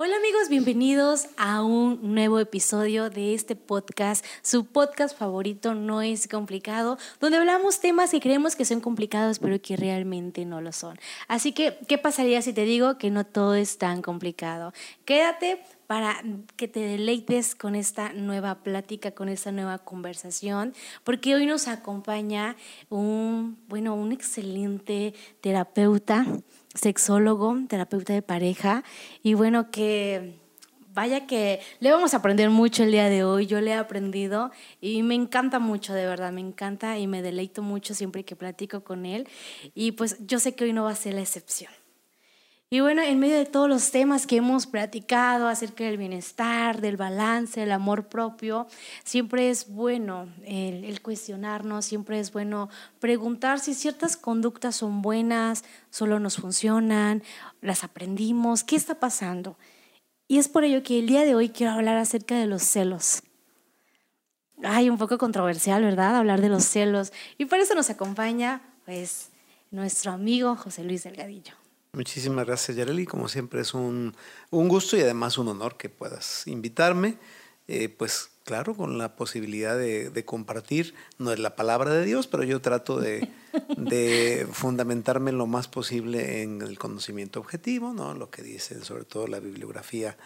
Hola amigos, bienvenidos a un nuevo episodio de este podcast, su podcast favorito No es complicado, donde hablamos temas que creemos que son complicados pero que realmente no lo son. Así que, ¿qué pasaría si te digo que no todo es tan complicado? Quédate para que te deleites con esta nueva plática, con esta nueva conversación, porque hoy nos acompaña un, bueno, un excelente terapeuta sexólogo, terapeuta de pareja, y bueno, que vaya que le vamos a aprender mucho el día de hoy, yo le he aprendido y me encanta mucho, de verdad, me encanta y me deleito mucho siempre que platico con él, y pues yo sé que hoy no va a ser la excepción. Y bueno, en medio de todos los temas que hemos platicado acerca del bienestar, del balance, del amor propio, siempre es bueno el, cuestionarnos, siempre es bueno preguntar si ciertas conductas son buenas, solo nos funcionan, las aprendimos, qué está pasando. Y es por ello que el día de hoy quiero hablar acerca de los celos. Ay, un poco controversial, ¿verdad? Hablar de los celos. Y por eso nos acompaña, pues, nuestro amigo José Luis Delgadillo. Muchísimas gracias, Yareli. Como siempre es un, gusto y además un honor que puedas invitarme. Eh, pues claro, con la posibilidad de, compartir, no es la palabra de Dios, pero yo trato de, fundamentarme lo más posible en el conocimiento objetivo, ¿no? lo que dice sobre todo la bibliografía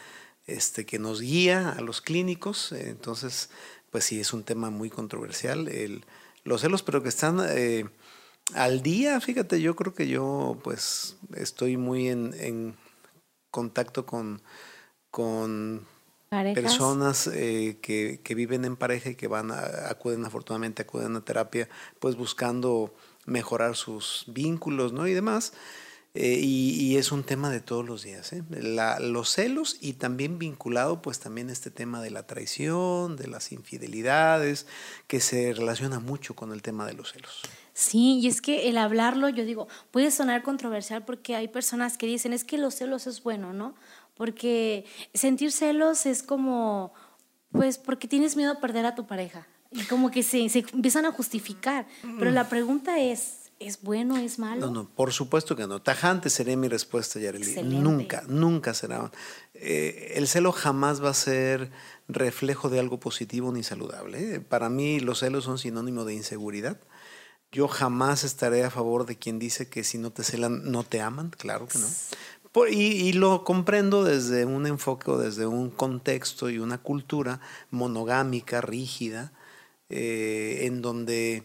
este, que nos guía a los clínicos. Entonces, pues sí, es un tema muy controversial. El, los celos, pero que están... Eh, al día, fíjate, yo creo que yo pues estoy muy en, contacto con, con personas eh, que, viven en pareja y que van a, acuden afortunadamente, acuden a terapia, pues buscando mejorar sus vínculos, ¿no? Y demás. Eh, y, es un tema de todos los días, ¿eh? los celos y también vinculado pues también este tema de la traición, de las infidelidades, que se relaciona mucho con el tema de los celos. Sí, y es que el hablarlo, yo digo, puede sonar controversial porque hay personas que dicen, es que los celos es bueno, ¿no? Porque sentir celos es como, pues, porque tienes miedo a perder a tu pareja. Y como que se, se empiezan a justificar. Pero la pregunta es, ¿Es bueno, es malo? No, no, por supuesto que no. Tajante sería mi respuesta, Yareli. Nunca, nunca será. Eh, el celo jamás va a ser reflejo de algo positivo ni saludable. ¿eh? Para mí los celos son sinónimo de inseguridad. Yo jamás estaré a favor de quien dice que si no te celan no te aman, claro que no. y, lo comprendo desde un enfoque o desde un contexto y una cultura monogámica, rígida, eh, en donde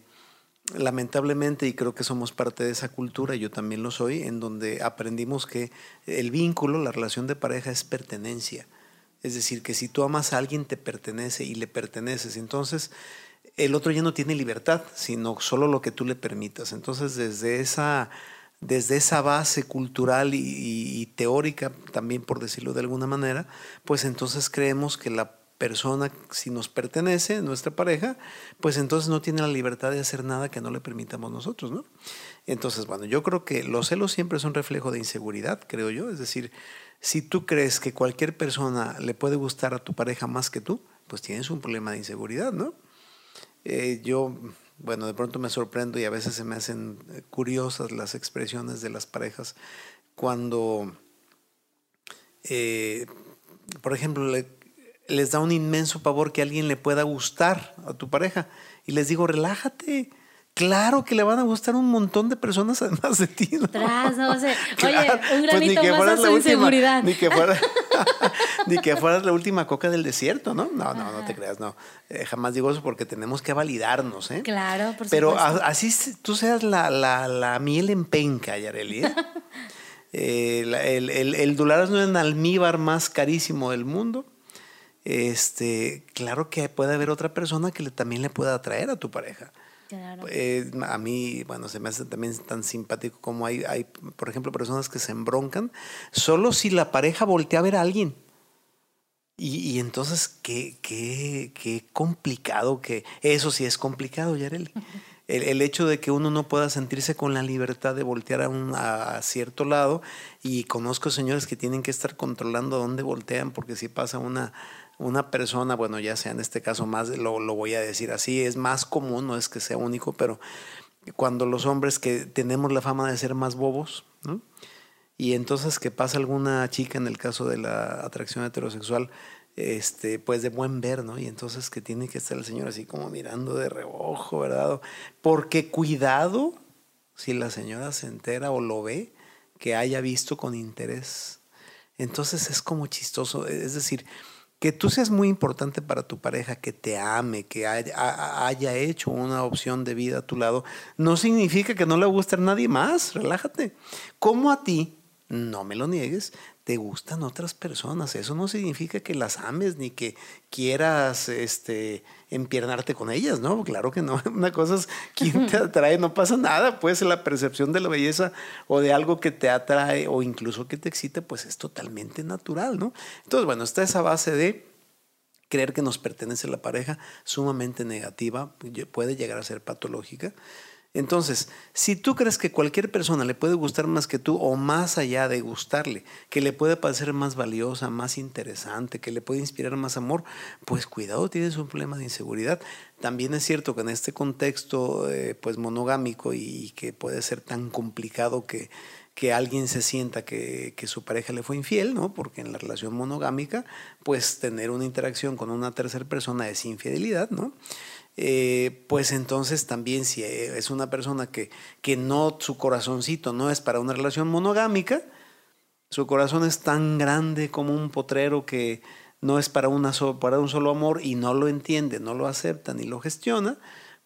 lamentablemente, y creo que somos parte de esa cultura, yo también lo soy, en donde aprendimos que el vínculo, la relación de pareja es pertenencia. Es decir, que si tú amas a alguien te pertenece y le perteneces. Entonces, el otro ya no tiene libertad, sino solo lo que tú le permitas. Entonces, desde esa, desde esa base cultural y, y teórica, también por decirlo de alguna manera, pues entonces creemos que la persona, si nos pertenece, nuestra pareja, pues entonces no tiene la libertad de hacer nada que no le permitamos nosotros, ¿no? Entonces, bueno, yo creo que los celos siempre son reflejo de inseguridad, creo yo. Es decir, si tú crees que cualquier persona le puede gustar a tu pareja más que tú, pues tienes un problema de inseguridad, ¿no? Eh, yo, bueno, de pronto me sorprendo y a veces se me hacen eh, curiosas las expresiones de las parejas cuando, eh, por ejemplo, le, les da un inmenso pavor que alguien le pueda gustar a tu pareja. Y les digo, relájate. Claro que le van a gustar un montón de personas además de ti. ¿no? Tras, no, oye, un pues granito más a su inseguridad. Ni que, fuera, ni que fueras la última coca del desierto, ¿no? No, no, no te creas, no. Eh, jamás digo eso porque tenemos que validarnos, ¿eh? Claro, por Pero así tú seas la, la, la miel en penca, Yareli. ¿eh? eh el, el, el, durazno en almíbar más carísimo del mundo este, claro que puede haber otra persona que le, también le pueda atraer a tu pareja. Claro. Eh, a mí, bueno, se me hace también tan simpático como hay, hay, por ejemplo, personas que se embroncan solo si la pareja voltea a ver a alguien. Y, y entonces, qué, qué, qué complicado que... Eso sí es complicado, Yareli. El, el, hecho de que uno no pueda sentirse con la libertad de voltear a, un, a cierto lado. Y conozco señores que tienen que estar controlando a dónde voltean porque si pasa una una persona, bueno, ya sea en este caso más, lo, lo voy a decir así, es más común, no es que sea único, pero cuando los hombres que tenemos la fama de ser más bobos, y entonces que pasa alguna chica en el caso de la atracción heterosexual, este, pues de buen ver, ¿no? Y entonces que tiene que estar el señor así como mirando de reojo, ¿verdad? Porque cuidado si la señora se entera o lo ve, que haya visto con interés. Entonces es como chistoso, es decir, que tú seas muy importante para tu pareja, que te ame, que haya, hecho una opción de vida a tu lado, no significa que no le guste a nadie más, relájate. Como a ti, no me lo niegues, te gustan otras personas. Eso no significa que las ames ni que quieras este, empiernarte con ellas, ¿no? Claro que no. Una cosa es quién te atrae, no pasa nada. Pues la percepción de la belleza o de algo que te atrae o incluso que te excite, pues es totalmente natural, ¿no? Entonces, bueno, está esa base de creer que nos pertenece la pareja, sumamente negativa, puede llegar a ser patológica. Entonces, si tú crees que cualquier persona le puede gustar más que tú o más allá de gustarle, que le puede parecer más valiosa, más interesante, que le puede inspirar más amor, pues cuidado, tienes un problema de inseguridad. También es cierto que en este contexto eh, pues monogámico y, que puede ser tan complicado que, que alguien se sienta que, que, su pareja le fue infiel, ¿no? Porque en la relación monogámica, pues tener una interacción con una tercera persona es infidelidad, ¿no? Eh, pues entonces también si es una persona que, que no, su corazoncito no es para una relación monogámica, su corazón es tan grande como un potrero que no es para, una para un solo amor y no lo entiende, no lo acepta ni lo gestiona,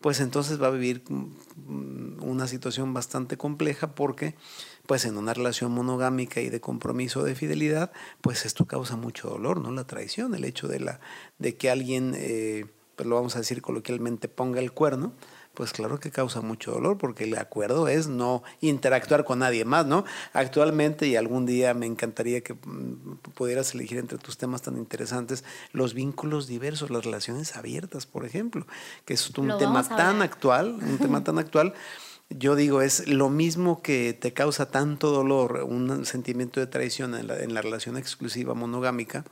pues entonces va a vivir mm, una situación bastante compleja porque pues en una relación monogámica y de compromiso de fidelidad, pues esto causa mucho dolor, ¿no? La traición, el hecho de, la, de que alguien... Eh, pues lo vamos a decir coloquialmente, ponga el cuerno, pues claro que causa mucho dolor porque el acuerdo es no interactuar con nadie más, ¿no? Actualmente y algún día me encantaría que mm, pudieras elegir entre tus temas tan interesantes los vínculos diversos, las relaciones abiertas, por ejemplo, que es un tema tan actual, un tema tan actual. Yo digo, es lo mismo que te causa tanto dolor, un sentimiento de traición en la, en la relación exclusiva monogámica,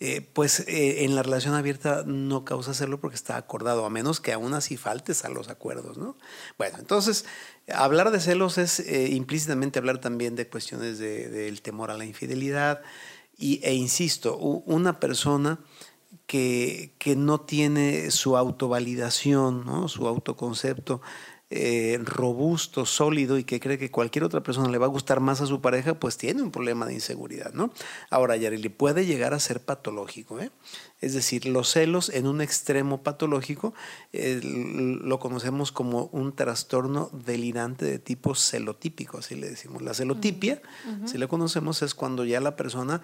eh, pues eh, en la relación abierta no causa hacerlo porque está acordado, a menos que aún así faltes a los acuerdos, ¿no? Bueno, entonces, hablar de celos es eh, implícitamente hablar también de cuestiones del temor a la infidelidad y, e insisto, una persona que, que no tiene su autovalidación, ¿no? su autoconcepto, eh, robusto, sólido y que cree que cualquier otra persona le va a gustar más a su pareja, pues tiene un problema de inseguridad, ¿no? Ahora, Yareli, puede llegar a ser patológico, ¿eh? Es decir, los celos en un extremo patológico eh, lo conocemos como un trastorno delirante de tipo celotípico, así le decimos. La celotipia, si la conocemos, es cuando ya la persona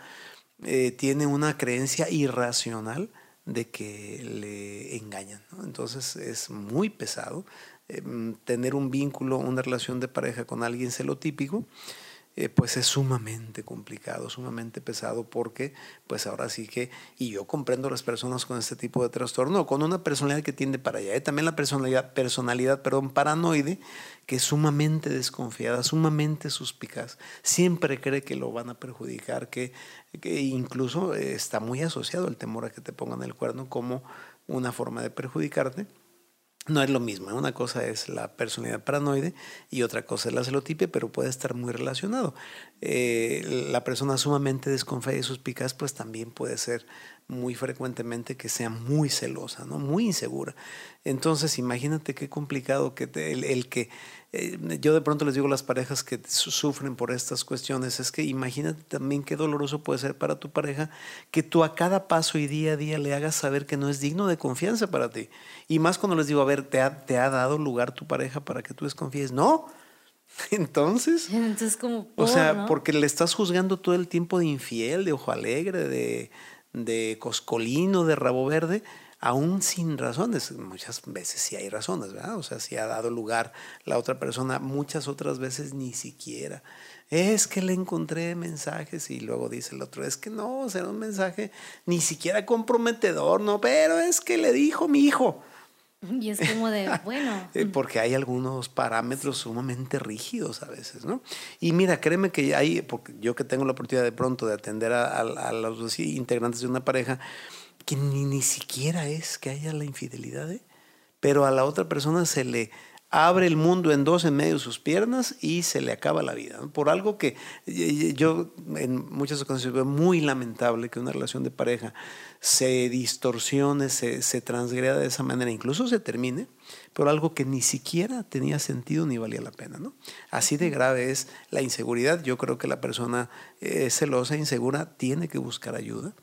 eh, tiene una creencia irracional de que le engañan. Entonces es muy pesado Em, tener un vínculo, una relación de pareja con alguien celotípico, eh, pues es sumamente complicado, sumamente pesado porque pues ahora sí que, y yo comprendo las personas con este tipo de trastorno, con una personalidad que tiende para allá, y también la personalidad, personalidad perdón, paranoide, que es sumamente desconfiada, sumamente suspicaz, siempre cree que lo van a perjudicar, que, que incluso eh, está muy asociado el temor a que te pongan el cuerno como una forma de perjudicarte no es lo mismo. Una cosa es la personalidad paranoide y otra cosa es la celotipia, pero puede estar muy relacionado. Eh, la persona sumamente desconfiada y suspicaz, pues también puede ser muy frecuentemente que sea muy celosa, ¿no? muy insegura. Entonces, imagínate qué complicado que el, que eh, yo de pronto les digo a las parejas que sufren por estas cuestiones, es que imagínate también qué doloroso puede ser para tu pareja que tú a cada paso y día a día le hagas saber que no es digno de confianza para ti. Y más cuando les digo, a ver, ¿te ha, te ha dado lugar tu pareja para que tú desconfíes? No. Entonces, Entonces como o sea, porque le estás juzgando todo el tiempo de infiel, de ojo alegre, de de coscolino, de rabo verde, aún sin razones. Muchas veces sí hay razones, ¿verdad? O sea, si ha dado lugar la otra persona, muchas otras veces ni siquiera. Es que le encontré mensajes y luego dice el otro, es que no, será un mensaje ni siquiera comprometedor, no, pero es que le dijo mi hijo. Y es como de, bueno. Eh, porque hay algunos parámetros sumamente rígidos a veces, ¿no? Y mira, créeme que hay, porque yo que tengo la oportunidad de pronto de atender a, los integrantes de una pareja, que ni, ni siquiera es que haya la infidelidad, ¿eh? pero a la otra persona se le abre el mundo en dos en medio de sus piernas y se le acaba la vida. Por algo que yo en muchas ocasiones veo muy lamentable que una relación de pareja se distorsione, se, se transgreda de esa manera, incluso se termine, por algo que ni siquiera tenía sentido ni valía la pena. ¿no? Así de grave es la inseguridad. Yo creo que la persona eh, celosa, insegura, tiene que buscar ayuda.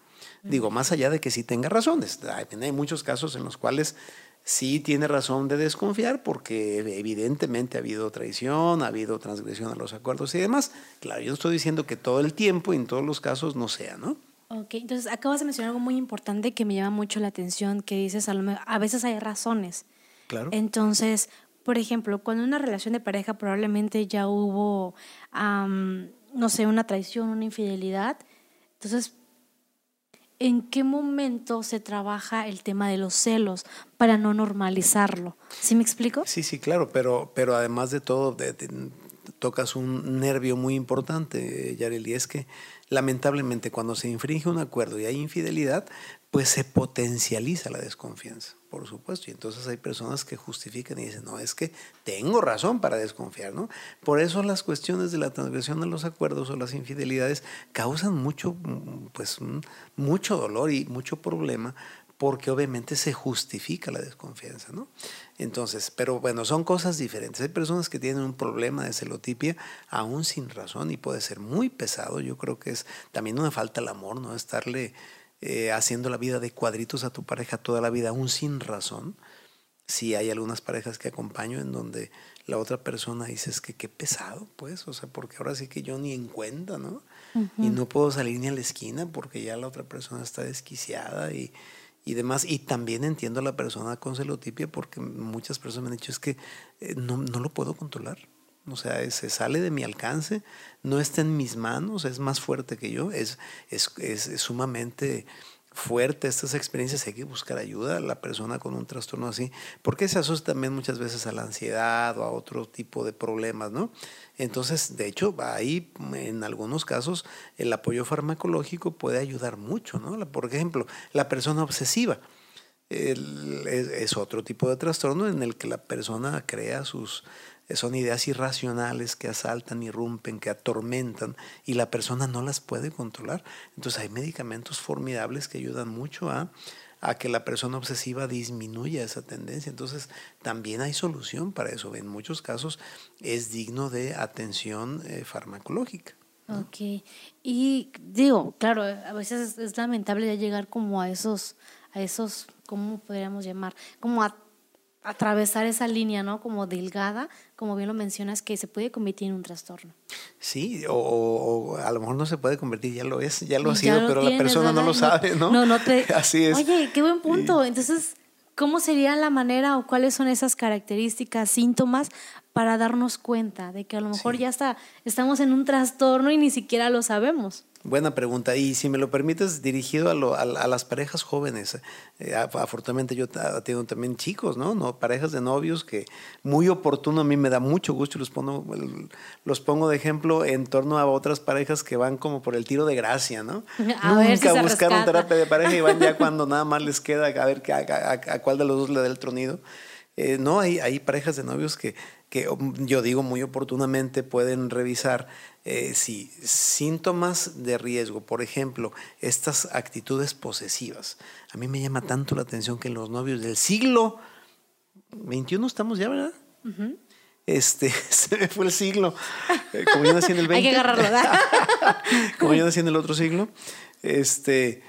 Digo, más allá de que sí tenga razones. Hay muchos casos en los cuales sí tiene razón de desconfiar porque evidentemente ha habido traición, ha habido transgresión a los acuerdos y demás. Claro, yo no estoy diciendo que todo el tiempo y en todos los casos no sea, ¿no? Ok, entonces acabas de mencionar algo muy importante que me llama mucho la atención, que dices, a, a veces hay razones. Claro. Entonces, por ejemplo, cuando una relación de pareja probablemente ya hubo, no sé, una traición, una infidelidad, entonces ¿en qué momento se trabaja el tema de los celos para no normalizarlo? ¿Sí me explico? Sí, sí, claro, pero, pero además de todo, tocas un nervio muy importante, Yareli, es que lamentablemente cuando se infringe un acuerdo y hay infidelidad, pues se potencializa la desconfianza, por supuesto. Y entonces hay personas que justifican y dicen, no, es que tengo razón para desconfiar, ¿no? Por eso las cuestiones de la transgresión de los acuerdos o las infidelidades causan mucho, pues, mucho dolor y mucho problema porque obviamente se justifica la desconfianza, ¿no? Entonces, pero bueno, son cosas diferentes. Hay personas que tienen un problema de celotipia aún sin razón y puede ser muy pesado. Yo creo que es también una falta al amor, ¿no? Estarle eh, haciendo la vida de cuadritos a tu pareja toda la vida, aún sin razón. Si hay algunas parejas que acompaño en donde la otra persona dice es que qué pesado, pues, o sea, porque ahora sí que yo ni en cuenta, ¿no? Y no puedo salir ni a la esquina porque ya la otra persona está desquiciada y, y demás. Y también entiendo a la persona con celotipia porque muchas personas me han dicho es que eh, no, no lo puedo controlar. O sea, se sale de mi alcance, no está en mis manos, es más fuerte que yo, es, es, es, sumamente fuerte estas experiencias, hay que buscar ayuda a la persona con un trastorno así, porque se asocia también muchas veces a la ansiedad o a otro tipo de problemas, ¿no? Entonces, de hecho, ahí en algunos casos el apoyo farmacológico puede ayudar mucho, ¿no? Por ejemplo, la persona obsesiva. es, otro tipo de trastorno en el que la persona crea sus son ideas irracionales que asaltan, irrumpen, que atormentan y la persona no las puede controlar. Entonces hay medicamentos formidables que ayudan mucho a, a que la persona obsesiva disminuya esa tendencia. Entonces también hay solución para eso. En muchos casos es digno de atención eh, farmacológica. Ok. Y digo, claro, a veces es, lamentable llegar como a esos, a esos, ¿cómo podríamos llamar? Como a atravesar esa línea, ¿no? Como delgada, como bien lo mencionas, que se puede convertir en un trastorno. Sí, o, a lo mejor no se puede convertir, ya lo es, ya lo ha sido, pero la persona no lo sabe, ¿no? No, no te... Así es. Oye, qué buen punto. Entonces, ¿cómo sería la manera o cuáles son esas características, síntomas para darnos cuenta de que a lo mejor ya está, estamos en un trastorno y ni siquiera lo sabemos? Buena pregunta. Y si me lo permites, dirigido a, a, las parejas jóvenes. Eh, afortunadamente yo tengo también chicos, ¿no? ¿no? Parejas de novios que muy oportuno a mí me da mucho gusto y los pongo, los pongo de ejemplo en torno a otras parejas que van como por el tiro de gracia, ¿no? A Nunca buscaron terapia de pareja y van ya cuando nada más les queda a ver a, a cuál de los dos le da el tronido. Eh, no, hay, hay parejas de novios que, que yo digo muy oportunamente pueden revisar eh, si síntomas de riesgo, por ejemplo, estas actitudes posesivas. A mí me llama tanto la atención que en los novios del siglo XXI estamos ya, ¿verdad? Este, se me fue el siglo. Eh, como yo nací en el 20. Hay que agarrarlo, como yo nací en el otro siglo. Este,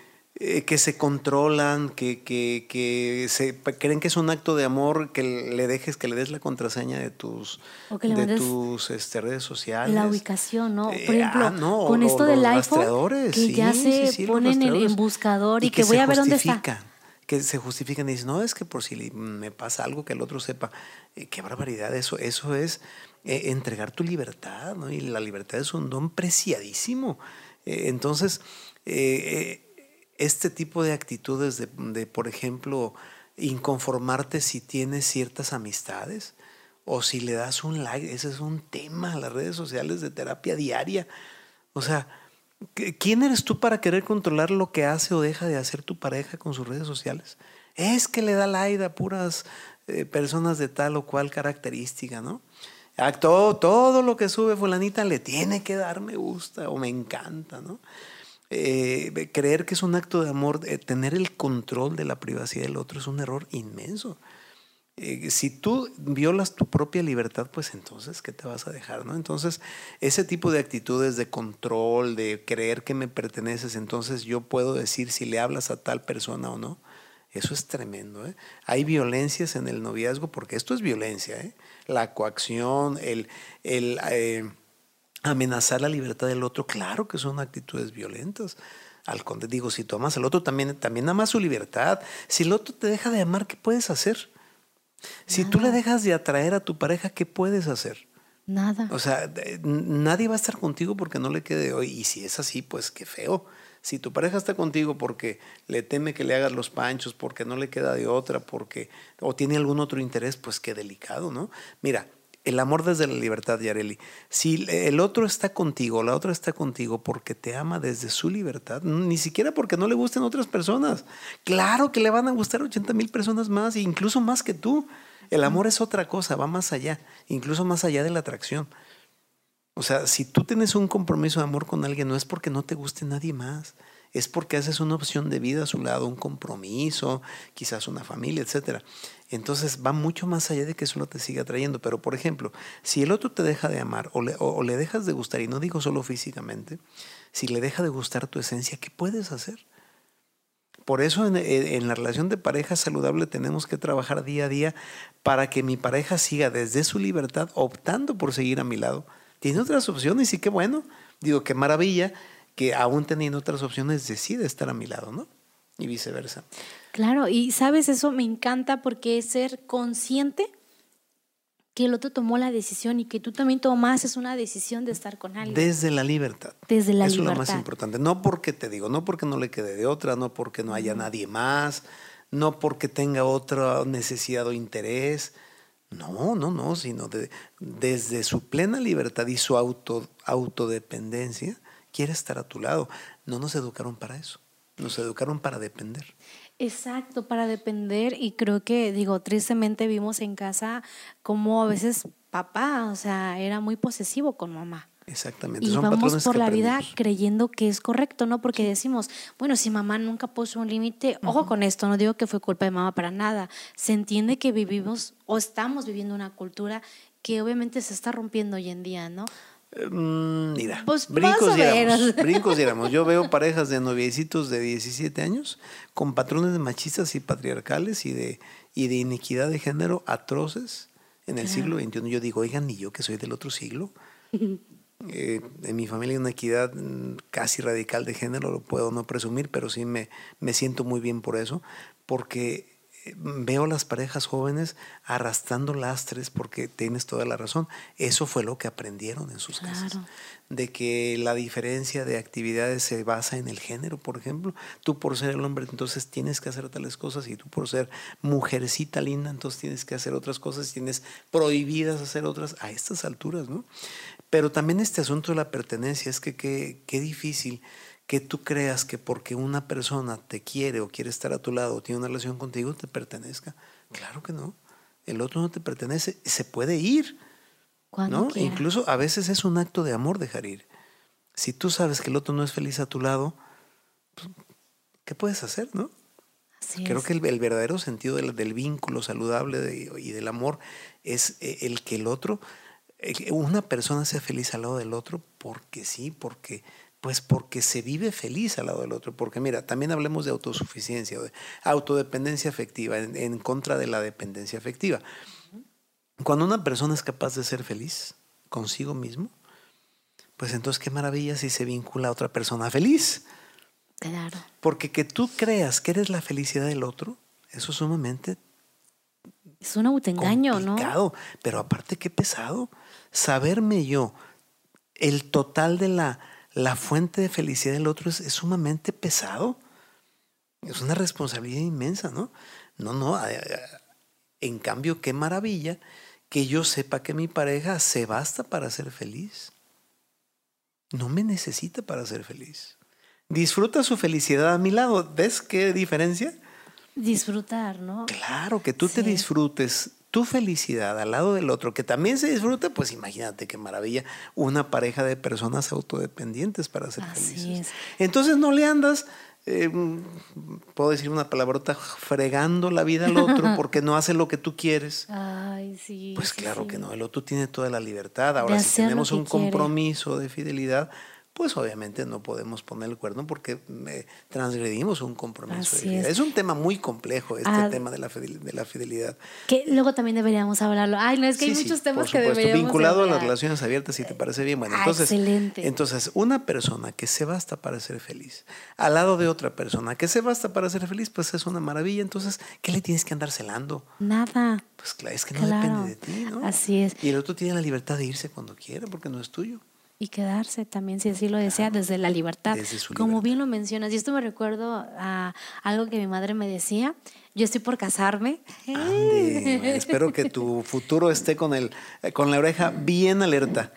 eh, que se controlan, que, que, que, se creen que es un acto de amor que le dejes, que le des la contraseña de tus, de tus este, redes sociales. La ubicación, ¿no? Eh, Por ejemplo, ah, con esto del iPhone, que ya se ponen en, buscador y, que, voy a ver dónde está. Que se justifican y dicen, no, es que por si me pasa algo que el otro sepa. Eh, qué barbaridad, eso, eso es entregar tu libertad, ¿no? Y la libertad es un don preciadísimo. entonces, este tipo de actitudes de, por ejemplo, inconformarte si tienes ciertas amistades o si le das un like, ese es un tema, las redes sociales de terapia diaria. O sea, ¿quién eres tú para querer controlar lo que hace o deja de hacer tu pareja con sus redes sociales? Es que le da like a puras eh, personas de tal o cual característica, ¿no? Todo, todo lo que sube fulanita le tiene que dar me gusta o me encanta, ¿no? Eh, creer que es un acto de amor, eh, tener el control de la privacidad del otro es un error inmenso. Eh, si tú violas tu propia libertad, pues entonces, ¿qué te vas a dejar? ¿no? Entonces, ese tipo de actitudes de control, de creer que me perteneces, entonces yo puedo decir si le hablas a tal persona o no, eso es tremendo. Hay violencias en el noviazgo, porque esto es violencia. ¿eh? La coacción, el, el amenazar la libertad del otro, claro que son actitudes violentas. Al conde digo, si tú amas al otro, también, también amas su libertad. Si el otro te deja de amar, ¿qué puedes hacer? Si tú le dejas de atraer a tu pareja, ¿qué puedes hacer? Nada. O sea, nadie va a estar contigo porque no le quede hoy. Y si es así, pues qué feo. Si tu pareja está contigo porque le teme que le hagas los panchos, porque no le queda de otra, porque o tiene algún otro interés, pues qué delicado, ¿no? Mira, el amor desde la libertad, Yareli. Si el otro está contigo, la otra está contigo porque te ama desde su libertad, ni siquiera porque no le gusten otras personas. Claro que le van a gustar 80 mil personas más, incluso más que tú. El amor es otra cosa, va más allá, incluso más allá de la atracción. O sea, si tú tienes un compromiso de amor con alguien, no es porque no te guste nadie más, es porque haces una opción de vida a su lado, un compromiso, quizás una familia, etc. Entonces va mucho más allá de que solo te siga atrayendo. Pero, por ejemplo, si el otro te deja de amar o le, o le dejas de gustar, y no digo solo físicamente, si le deja de gustar tu esencia, ¿qué puedes hacer? Por eso en, en, la relación de pareja saludable tenemos que trabajar día a día para que mi pareja siga desde su libertad optando por seguir a mi lado tiene otras opciones y qué bueno. Digo, qué maravilla que aún teniendo otras opciones decide estar a mi lado, ¿no? Y viceversa. Claro, y sabes, eso me encanta porque es ser consciente que el otro tomó la decisión y que tú también tomases una decisión de estar con alguien. Desde la libertad. Desde la Eso libertad. es lo más importante. No porque te digo, no porque no le quede de otra, no porque no haya nadie más, no porque tenga otra necesidad o interés, no, no, no, sino desde su plena libertad y su auto, autodependencia, quiere estar a tu lado. No nos educaron para eso, nos educaron para depender. Exacto, para depender y creo que, digo, tristemente vimos en casa como a veces papá, o sea, era muy posesivo con mamá. Exactamente. Y vamos por la vida creyendo que es correcto, ¿no? Porque decimos, bueno, si mamá nunca puso un límite, ojo con esto, no digo que fue culpa de mamá para nada. Se entiende que vivimos o estamos viviendo una cultura que obviamente se está rompiendo hoy en día, ¿no? Mm, mira, pues brincos diéramos, brincos diéramos. Yo veo parejas de noviecitos de 17 años con patrones machistas y patriarcales y de, y de iniquidad de género atroces en el siglo XXI. Yo digo, oigan, ni yo que soy del otro siglo. Eh, en mi familia hay una equidad mm, casi radical de género, lo puedo no presumir, pero sí me, me siento muy bien por eso, porque veo las parejas jóvenes arrastrando lastres porque tienes toda la razón. Eso fue lo que aprendieron en sus casas. De que la diferencia de actividades se basa en el género, por ejemplo. Tú por ser el hombre, entonces tienes que hacer tales cosas y tú por ser mujercita linda, entonces tienes que hacer otras cosas, tienes prohibidas hacer otras a estas alturas, ¿no? Pero también este asunto de la pertenencia es que qué difícil que tú creas que porque una persona te quiere o quiere estar a tu lado o tiene una relación contigo, te pertenezca. Claro que no. El otro no te pertenece, se puede ir. ¿no? Incluso a veces es un acto de amor dejar ir. Si tú sabes que el otro no es feliz a tu lado, pues, ¿qué puedes hacer, no? Creo que el, verdadero sentido del, del vínculo saludable y del amor es eh, el que el otro eh, una persona sea feliz al lado del otro porque sí, porque pues porque se vive feliz al lado del otro. Porque mira, también hablemos de autosuficiencia, de autodependencia afectiva, en, contra de la dependencia afectiva. Cuando una persona es capaz de ser feliz consigo mismo, pues entonces qué maravilla si se vincula a otra persona feliz. Claro. Porque que tú creas que eres la felicidad del otro, eso es sumamente... Es un autoengaño, ¿no? Pero aparte qué pesado saberme yo el total de la, la fuente de felicidad del otro es, sumamente pesado. Es una responsabilidad inmensa, ¿no? No, no. En cambio, qué maravilla que yo sepa que mi pareja se basta para ser feliz. No me necesita para ser feliz. Disfruta su felicidad a mi lado. ¿Ves qué diferencia? Disfrutar, ¿no? Claro, que tú te disfrutes tu felicidad al lado del otro, que también se disfruta, pues imagínate qué maravilla, una pareja de personas autodependientes para ser felices. Entonces no le andas eh, puedo decir una palabrota, fregando la vida al otro porque no hace lo que tú quieres. Ay, sí. Pues claro que no, el otro tiene toda la libertad. Ahora, si tenemos un compromiso de fidelidad, pues obviamente no podemos poner el cuerno porque eh, transgredimos un compromiso. es. un tema muy complejo este ah. tema de la, de la fidelidad. Que luego también deberíamos hablarlo. Ay, no, es que hay muchos temas que deberíamos Vinculado a las relaciones abiertas, si te parece bien. Bueno, ah, entonces, entonces, una persona que se basta para ser feliz, al lado de otra persona que se basta para ser feliz, pues es una maravilla. Entonces, ¿qué le tienes que andar celando? Nada. Pues claro, es que no depende de ti, ¿no? Así es. Y el otro tiene la libertad de irse cuando quiera porque no es tuyo y quedarse también, si así lo desea, desde la libertad. Como bien lo mencionas, y esto me recuerdo a algo que mi madre me decía. Yo estoy por casarme. espero que tu futuro esté con, el, con la oreja bien alerta.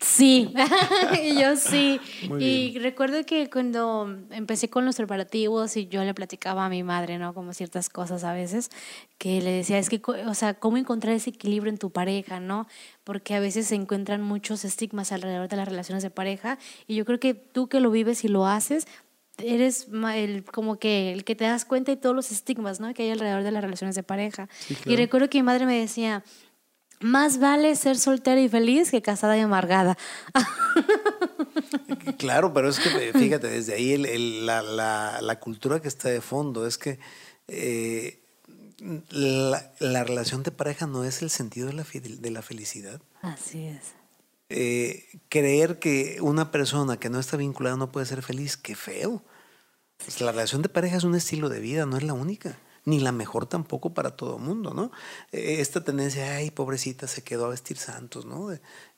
Sí, yo sí. y recuerdo que cuando empecé con los preparativos y yo le platicaba a mi madre, ¿no? Como ciertas cosas a veces, que le decía, es que, o sea, ¿cómo encontrar ese equilibrio en tu pareja, ¿no? Porque a veces se encuentran muchos estigmas alrededor de las relaciones de pareja y yo creo que tú que lo vives y lo haces, eres el, como que el que te das cuenta de todos los estigmas, ¿no? Que hay alrededor de las relaciones de pareja. Y recuerdo que mi madre me decía, más vale ser soltera y feliz que casada y amargada. Claro, pero es que fíjate, desde ahí la, cultura que está de fondo es que eh, la, relación de pareja no es el sentido de la, de la felicidad. Así es. Eh, creer que una persona que no está vinculada no puede ser feliz, qué feo. Pues la relación de pareja es un estilo de vida, no es la única ni la mejor tampoco para todo mundo, ¿no? Eh, esta tendencia, ay, pobrecita, se quedó a vestir santos, ¿no?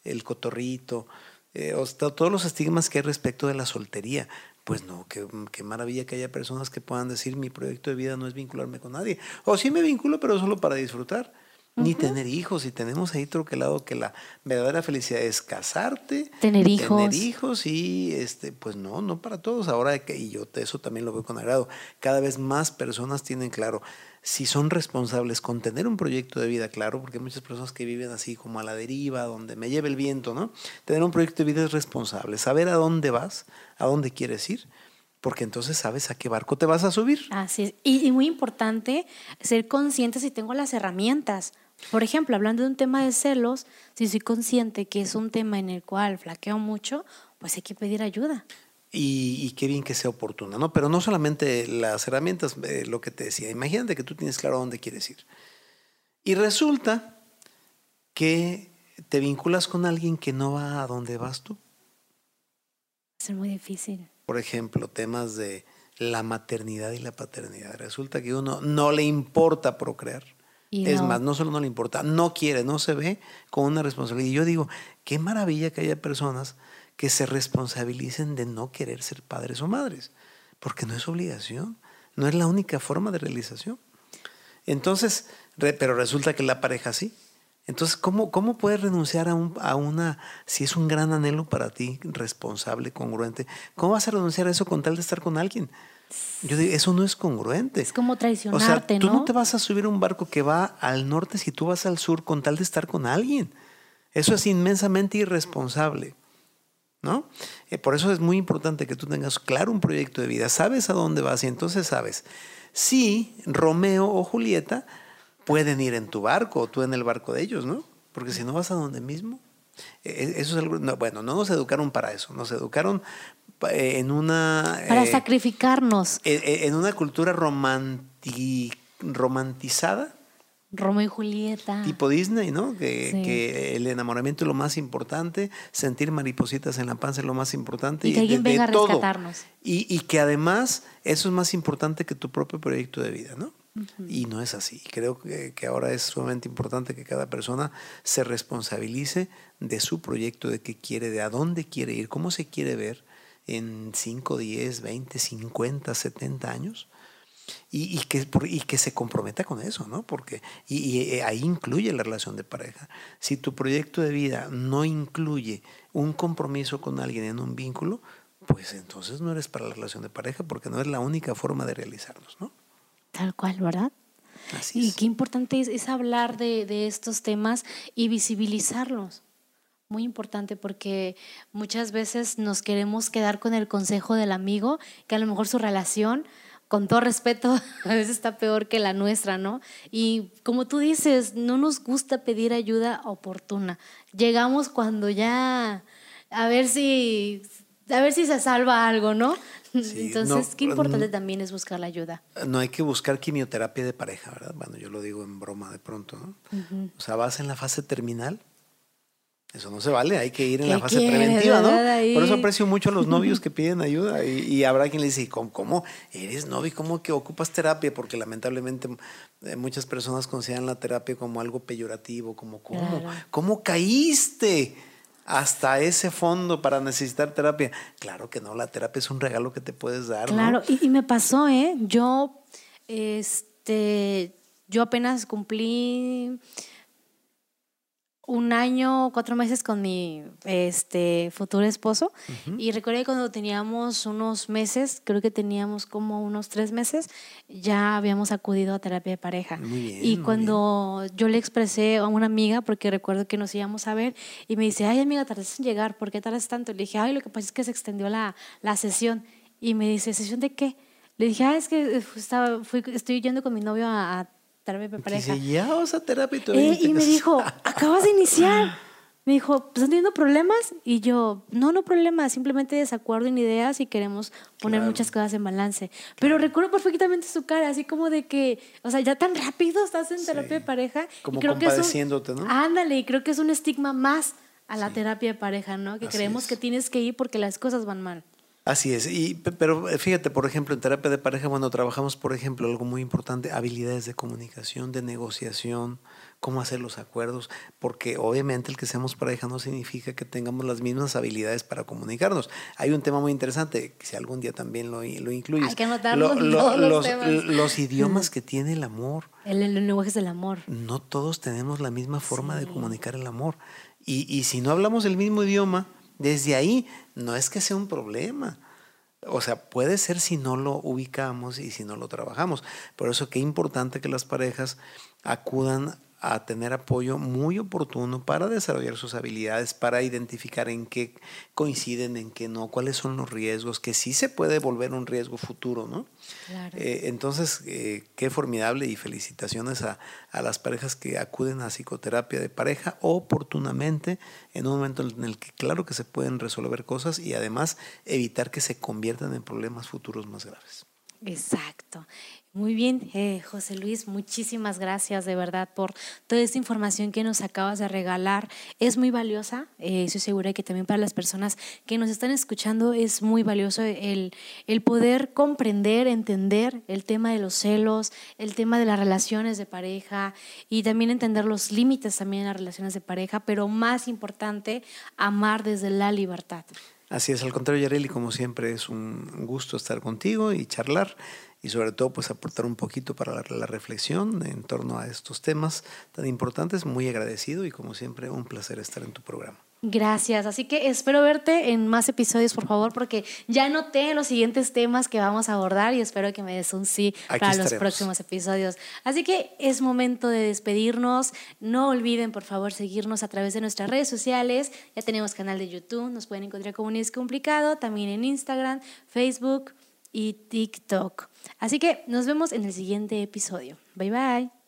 El cotorrito, eh, o todos los estigmas que hay respecto de la soltería. Pues no, qué, qué, maravilla que haya personas que puedan decir mi proyecto de vida no es vincularme con nadie. O sí me vinculo, pero solo para disfrutar ni tener hijos. Y tenemos ahí troquelado que la verdadera felicidad es casarte, tener hijos, tener hijos y este, pues no, no para todos. Ahora que y yo eso también lo veo con agrado. Cada vez más personas tienen claro si son responsables con tener un proyecto de vida claro, porque hay muchas personas que viven así como a la deriva, donde me lleve el viento, ¿no? Tener un proyecto de vida es responsable, saber a dónde vas, a dónde quieres ir porque entonces sabes a qué barco te vas a subir. Así es. Y, muy importante ser consciente si tengo las herramientas. Por ejemplo, hablando de un tema de celos, si soy consciente que es un tema en el cual flaqueo mucho, pues hay que pedir ayuda. Y, qué bien que sea oportuna, ¿no? Pero no solamente las herramientas, eh, lo que te decía, imagínate que tú tienes claro a dónde quieres ir. Y resulta que te vinculas con alguien que no va a donde vas tú. Es muy difícil por ejemplo, temas de la maternidad y la paternidad. Resulta que uno no le importa procrear. es más, no solo no le importa, no quiere, no se ve con una responsabilidad. Y yo digo, qué maravilla que haya personas que se responsabilicen de no querer ser padres o madres, porque no es obligación, no es la única forma de realización. Entonces, pero resulta que la pareja sí. Entonces, ¿cómo, cómo puedes renunciar a, un, a, una, si es un gran anhelo para ti, responsable, congruente? ¿Cómo vas a renunciar a eso con tal de estar con alguien? Yo digo, eso no es congruente. Es como traicionarte, o sea, tú ¿no? te vas a subir a un barco que va al norte si tú vas al sur con tal de estar con alguien. Eso es inmensamente irresponsable. ¿No? Eh, por eso es muy importante que tú tengas claro un proyecto de vida, sabes a dónde vas y entonces sabes si Romeo o Julieta pueden ir en tu barco o tú en el barco de ellos, ¿no? Porque si no vas a donde mismo. E, e, eso es algo, bueno, no nos educaron para eso, nos educaron eh, en una... Para eh, sacrificarnos. E, en, una cultura romantizada. Romeo y Julieta. Tipo Disney, ¿no? Que, que, el enamoramiento es lo más importante, sentir maripositas en la panza es lo más importante. Y que alguien venga a rescatarnos. Y, y que además eso es más importante que tu propio proyecto de vida, ¿no? Y no es así. Creo que, ahora es sumamente importante que cada persona se responsabilice de su proyecto, de qué quiere, de a dónde quiere ir, cómo se quiere ver en 5, 10, 20, 50, 70 años. Y, que, y que se comprometa con eso, ¿no? Porque y, eh, ahí incluye la relación de pareja. Si tu proyecto de vida no incluye un compromiso con alguien en un vínculo, pues entonces no eres para la relación de pareja porque no es la única forma de realizarnos, ¿no? Tal cual, ¿verdad? Así y qué importante es, es hablar de, de, estos temas y visibilizarlos. Muy importante porque muchas veces nos queremos quedar con el consejo del amigo, que a lo mejor su relación, con todo respeto, a veces está peor que la nuestra, ¿no? Y como tú dices, no nos gusta pedir ayuda oportuna. Llegamos cuando ya, a ver si, a ver si se salva algo, ¿no? Entonces, qué importante también es buscar la ayuda. No hay que buscar quimioterapia de pareja, ¿verdad? Bueno, yo lo digo en broma de pronto, ¿no? O sea, vas en la fase terminal eso no se vale, hay que ir en la fase preventiva, ¿no? Por eso aprecio mucho a los novios que piden ayuda y, habrá quien le dice, ¿cómo, ¿cómo, eres novio? ¿Cómo que ocupas terapia? Porque lamentablemente eh, muchas personas consideran la terapia como algo peyorativo, como ¿cómo, ¿cómo caíste hasta ese fondo para necesitar terapia? Claro que no, la terapia es un regalo que te puedes dar. Claro, y, y me pasó, ¿eh? Yo, este, yo apenas cumplí un año, cuatro meses con mi este, futuro esposo. Y recuerdo cuando teníamos unos meses, creo que teníamos como unos tres meses, ya habíamos acudido a terapia de pareja. y cuando yo le expresé a una amiga, porque recuerdo que nos íbamos a ver, y me dice, ay amiga, tardas en llegar, ¿por qué tardas tanto? Le dije, ay, lo que pasa es que se extendió la, la sesión. Y me dice, ¿sesión de qué? Le dije, ah, es que eh, estaba, fui, estoy yendo con mi novio a, a terapia de pareja. Dice, ya vas a terapia y eh, Y me dijo, acabas de iniciar. Me dijo, ¿estás teniendo problemas? Y yo, no, no problemas, simplemente desacuerdo en ideas y queremos poner muchas cosas en balance. Pero recuerdo perfectamente su cara, así como de que, o sea, ya tan rápido estás en terapia de pareja. Como creo compadeciéndote, ¿no? Ándale, y creo que es un estigma más a la terapia de pareja, ¿no? Que creemos que tienes que ir porque las cosas van mal. Así es, y, pero eh, fíjate, por ejemplo, en terapia de pareja, bueno, trabajamos, por ejemplo, algo muy importante, habilidades de comunicación, de negociación, cómo hacer los acuerdos, porque obviamente el que seamos pareja no significa que tengamos las mismas habilidades para comunicarnos. Hay un tema muy interesante, si algún día también lo, lo incluyes. Hay que anotarlo los, los, idiomas que tiene el amor. El, el lenguaje del amor. No todos tenemos la misma forma de comunicar el amor. Y, y si no hablamos el mismo idioma, desde ahí no es que sea un problema. O sea, puede ser si no lo ubicamos y si no lo trabajamos. Por eso qué importante que las parejas acudan a tener apoyo muy oportuno para desarrollar sus habilidades, para identificar en qué coinciden, en qué no, cuáles son los riesgos, que sí se puede volver un riesgo futuro, ¿no? Eh, entonces, eh, qué formidable y felicitaciones a, a, las parejas que acuden a psicoterapia de pareja oportunamente, en un momento en el que claro que se pueden resolver cosas y además evitar que se conviertan en problemas futuros más graves. Exacto. Muy bien, eh, José Luis, muchísimas gracias de verdad por toda esta información que nos acabas de regalar. Es muy valiosa, eh, estoy segura que también para las personas que nos están escuchando es muy valioso el, el poder comprender, entender el tema de los celos, el tema de las relaciones de pareja y también entender los límites también en las relaciones de pareja, pero más importante, amar desde la libertad. Así es, al contrario, Yareli, como siempre es un gusto estar contigo y charlar y sobre todo pues aportar un poquito para la, la, reflexión en torno a estos temas tan importantes. Muy agradecido y como siempre un placer estar en tu programa. Gracias, así que espero verte en más episodios, por favor, porque ya noté los siguientes temas que vamos a abordar y espero que me des un sí para los próximos episodios. Así que es momento de despedirnos. No olviden, por favor, seguirnos a través de nuestras redes sociales. Ya tenemos canal de YouTube, nos pueden encontrar como Es Complicado, también en Instagram, Facebook y TikTok. Así que nos vemos en el siguiente episodio. Bye bye.